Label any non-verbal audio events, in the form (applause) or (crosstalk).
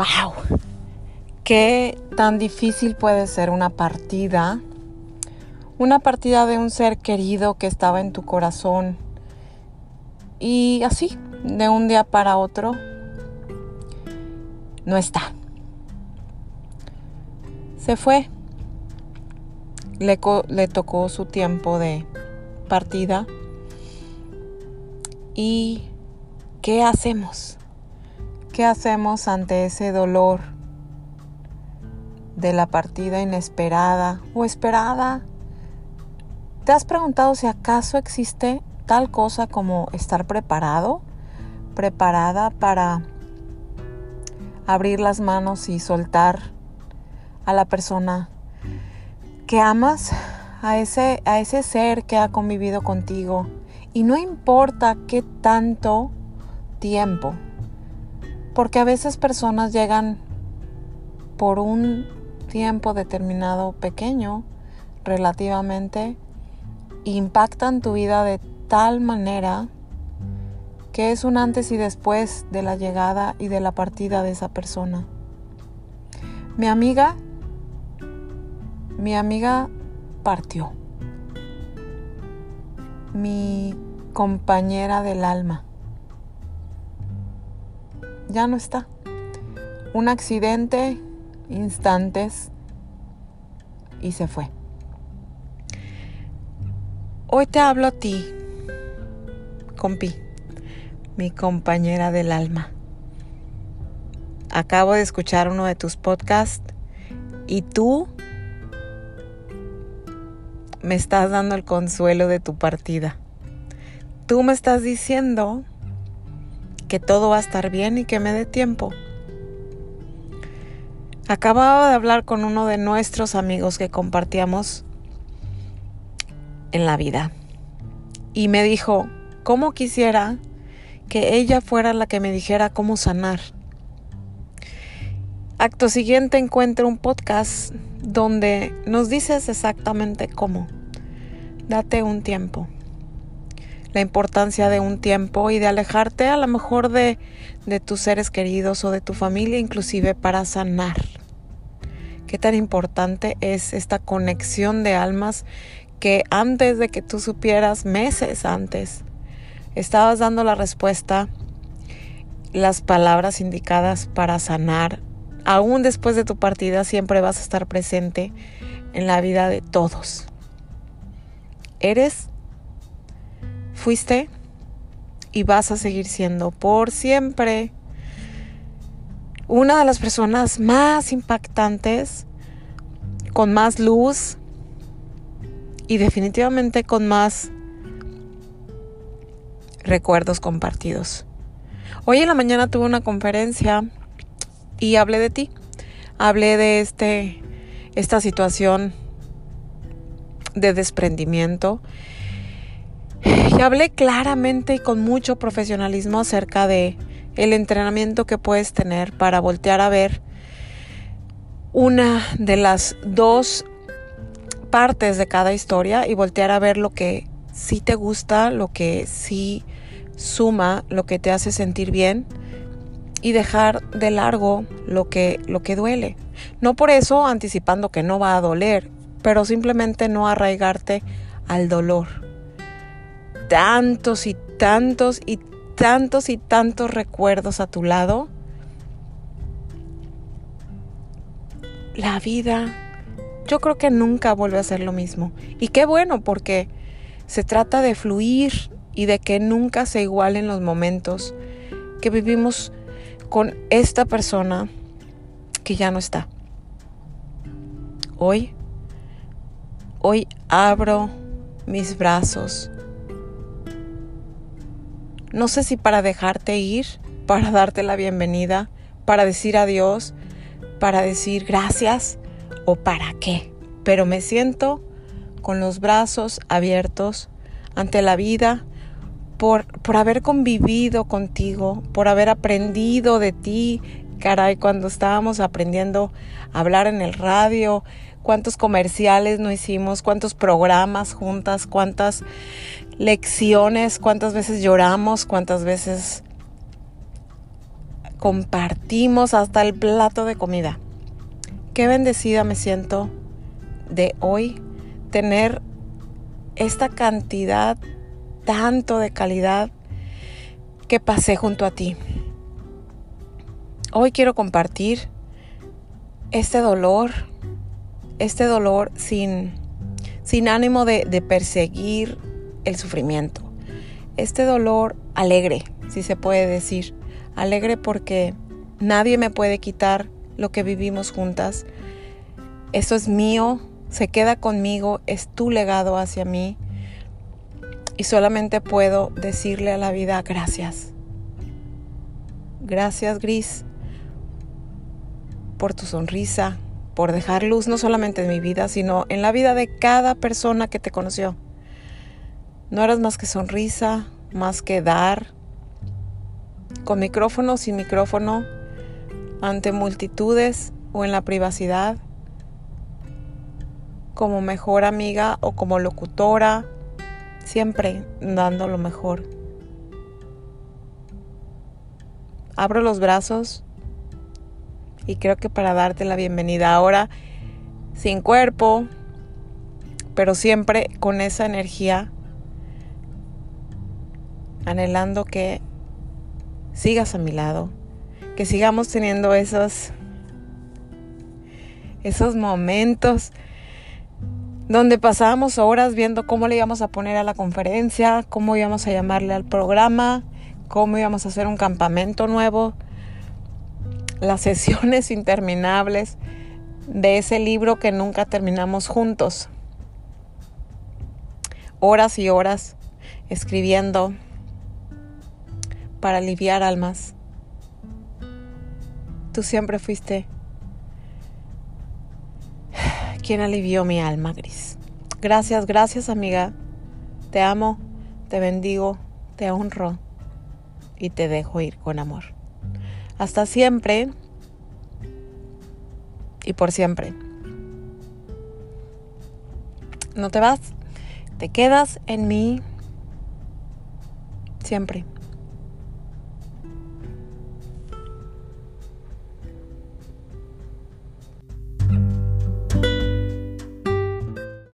wow, qué tan difícil puede ser una partida, una partida de un ser querido que estaba en tu corazón y así, de un día para otro, no está. Se fue. Le, tocó su tiempo de partida. ¿Y qué hacemos? ¿Qué hacemos ante ese dolor de la partida inesperada o esperada? ¿Te has preguntado si acaso existe tal cosa como estar preparado, preparada para abrir las manos y soltar a la persona que amas, a ese, a ese ser que ha convivido contigo. Y no importa qué tanto tiempo, porque a veces personas llegan por un tiempo determinado pequeño, relativamente, impactan tu vida de tal manera que es un antes y después de la llegada y de la partida de esa persona. Mi amiga, mi amiga partió. Mi compañera del alma ya no está. Un accidente, instantes y se fue. Hoy te hablo a ti, compi mi compañera del alma. Acabo de escuchar uno de tus podcasts y tú me estás dando el consuelo de tu partida. Tú me estás diciendo que todo va a estar bien y que me dé tiempo. Acababa de hablar con uno de nuestros amigos que compartíamos en la vida y me dijo, ¿cómo quisiera que ella fuera la que me dijera cómo sanar. Acto siguiente encuentro un podcast donde nos dices exactamente cómo. Date un tiempo. La importancia de un tiempo y de alejarte a lo mejor de, de tus seres queridos o de tu familia inclusive para sanar. Qué tan importante es esta conexión de almas que antes de que tú supieras, meses antes, estabas dando la respuesta, las palabras indicadas para sanar. Aún después de tu partida siempre vas a estar presente en la vida de todos. Eres, fuiste y vas a seguir siendo por siempre una de las personas más impactantes, con más luz y definitivamente con más recuerdos compartidos. Hoy en la mañana tuve una conferencia y hablé de ti. Hablé de este esta situación de desprendimiento. (sighs) Y hablé claramente y con mucho profesionalismo acerca de el entrenamiento que puedes tener para voltear a ver una de las dos partes de cada historia y voltear a ver lo que sí te gusta, lo que sí suma, lo que te hace sentir bien y dejar de largo lo que, lo que duele. No por eso anticipando que no va a doler, pero simplemente no arraigarte al dolor. Tantos y tantos y tantos y tantos recuerdos a tu lado. La vida, yo creo que nunca vuelve a ser lo mismo. Y qué bueno, porque se trata de fluir y de que nunca se igualen los momentos que vivimos con esta persona que ya no está. Hoy, hoy abro mis brazos. No sé si para dejarte ir, para darte la bienvenida, para decir adiós, para decir gracias o para qué. Pero me siento con los brazos abiertos ante la vida, por, por haber convivido contigo, por haber aprendido de ti. Caray, cuando estábamos aprendiendo a hablar en el radio, cuántos comerciales no hicimos, cuántos programas juntas, cuántas lecciones, cuántas veces lloramos, cuántas veces compartimos hasta el plato de comida. Qué bendecida me siento de hoy tener esta cantidad tanto de calidad que pasé junto a ti. Hoy quiero compartir este dolor, este dolor sin, sin ánimo de, de perseguir el sufrimiento. Este dolor alegre, si se puede decir. Alegre porque nadie me puede quitar lo que vivimos juntas. Eso es mío, se queda conmigo, es tu legado hacia mí. Y solamente puedo decirle a la vida gracias. Gracias, Gris, por tu sonrisa, por dejar luz no solamente en mi vida, sino en la vida de cada persona que te conoció. No eras más que sonrisa, más que dar, con micrófono, sin micrófono, ante multitudes o en la privacidad, como mejor amiga o como locutora, siempre dando lo mejor. Abro los brazos y creo que para darte la bienvenida ahora, sin cuerpo, pero siempre con esa energía, anhelando que sigas a mi lado, que sigamos teniendo esos esos momentos donde pasábamos horas viendo cómo le íbamos a poner a la conferencia, cómo íbamos a llamarle al programa, cómo íbamos a hacer un campamento nuevo, las sesiones interminables de ese libro que nunca terminamos juntos. Horas y horas escribiendo para aliviar almas. Tú siempre fuiste quien alivió mi alma gris. Gracias, gracias amiga. Te amo, te bendigo, te honro y te dejo ir con amor. Hasta siempre y por siempre. No te vas, te quedas en mí siempre.